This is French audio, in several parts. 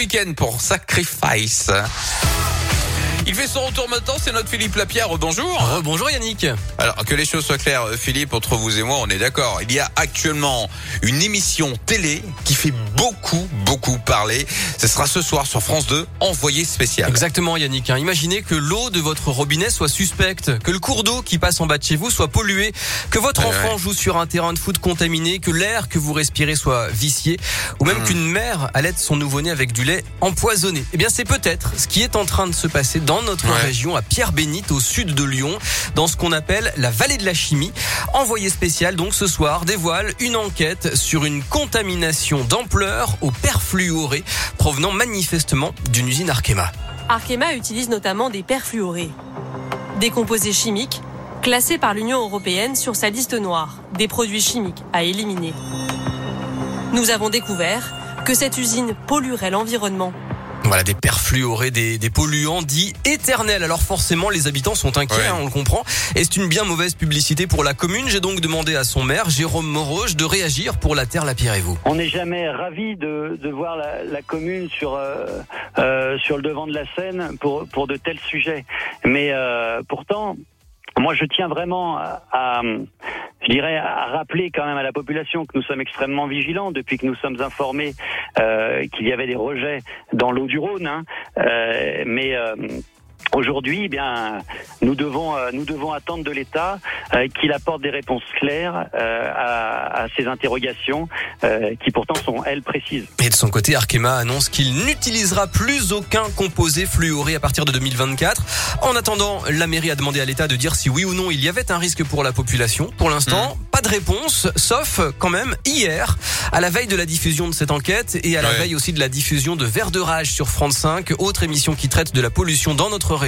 week-end pour Sacrifice. Il fait son retour maintenant, c'est notre Philippe Lapierre. Bonjour. Bonjour Yannick. Alors que les choses soient claires, Philippe, entre vous et moi, on est d'accord. Il y a actuellement une émission télé qui fait beaucoup, beaucoup parler. Ce sera ce soir sur France 2, envoyé spécial. Exactement Yannick. Hein. Imaginez que l'eau de votre robinet soit suspecte, que le cours d'eau qui passe en bas de chez vous soit pollué, que votre enfant ouais. joue sur un terrain de foot contaminé, que l'air que vous respirez soit vicié, ou même Mm. qu'une mère allaite son nouveau-né avec du lait empoisonné. Eh bien c'est peut-être ce qui est en train de se passer dans notre Ouais. région, à Pierre-Bénite, au sud de Lyon, dans ce qu'on appelle la vallée de la chimie. Envoyé spécial donc ce soir dévoile une enquête sur une contamination d'ampleur au perfluoré provenant manifestement d'une usine Arkema. Arkema utilise notamment des perfluorés. Des composés chimiques classés par l'Union européenne sur sa liste noire des produits chimiques à éliminer. Nous avons découvert que cette usine polluerait l'environnement. Voilà, des perfluorés, des, des polluants dits éternels. Alors forcément, les habitants sont inquiets, Ouais. hein, on le comprend. Et c'est une bien mauvaise publicité pour la commune. J'ai donc demandé à son maire, Jérôme Moroge, de réagir pour la terre, la pierre et vous. On n'est jamais ravi de, de voir la, la commune sur euh, euh, sur le devant de la scène pour pour de tels sujets. Mais euh, pourtant, moi, je tiens vraiment à, à, je dirais, à rappeler quand même à la population que nous sommes extrêmement vigilants depuis que nous sommes informés euh, qu'il y avait des rejets dans l'eau du Rhône. hein. Euh, mais euh, Aujourd'hui, eh bien, nous devons euh, nous devons attendre de l'État euh, qu'il apporte des réponses claires euh, à, à ces interrogations euh, qui pourtant sont elles précises. Et de son côté, Arkema annonce qu'il n'utilisera plus aucun composé fluoré à partir de 2024. En attendant, la mairie a demandé à l'État de dire si oui ou non il y avait un risque pour la population. Pour l'instant, pas de réponse, sauf quand même hier, à la veille de la diffusion de cette enquête et à la veille aussi de la diffusion de Vert de Rage sur France 5, autre émission qui traite de la pollution dans notre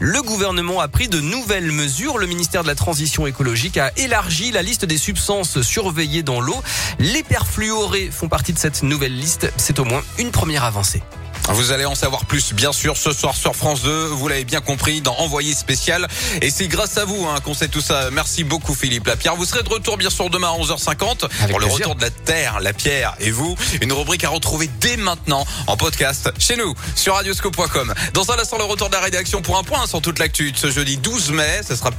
Le gouvernement a pris de nouvelles mesures. Le ministère de la Transition écologique a élargi la liste des substances surveillées dans l'eau. Les perfluorés font partie de cette nouvelle liste. C'est au moins une première avancée. Vous allez en savoir plus, bien sûr, ce soir sur France 2. Vous l'avez bien compris, dans Envoyé spécial. Et c'est grâce à vous hein, qu'on sait tout ça. Merci beaucoup, Philippe Lapierre. Vous serez de retour, bien sûr, demain à 11h50 Avec pour le retour de la Terre, la Pierre et vous. Une rubrique à retrouver dès maintenant en podcast chez nous sur radioscope.com. Dans un instant, le retour de la rédaction pour un point sur toute l'actu de ce jeudi 12 mai. Ce sera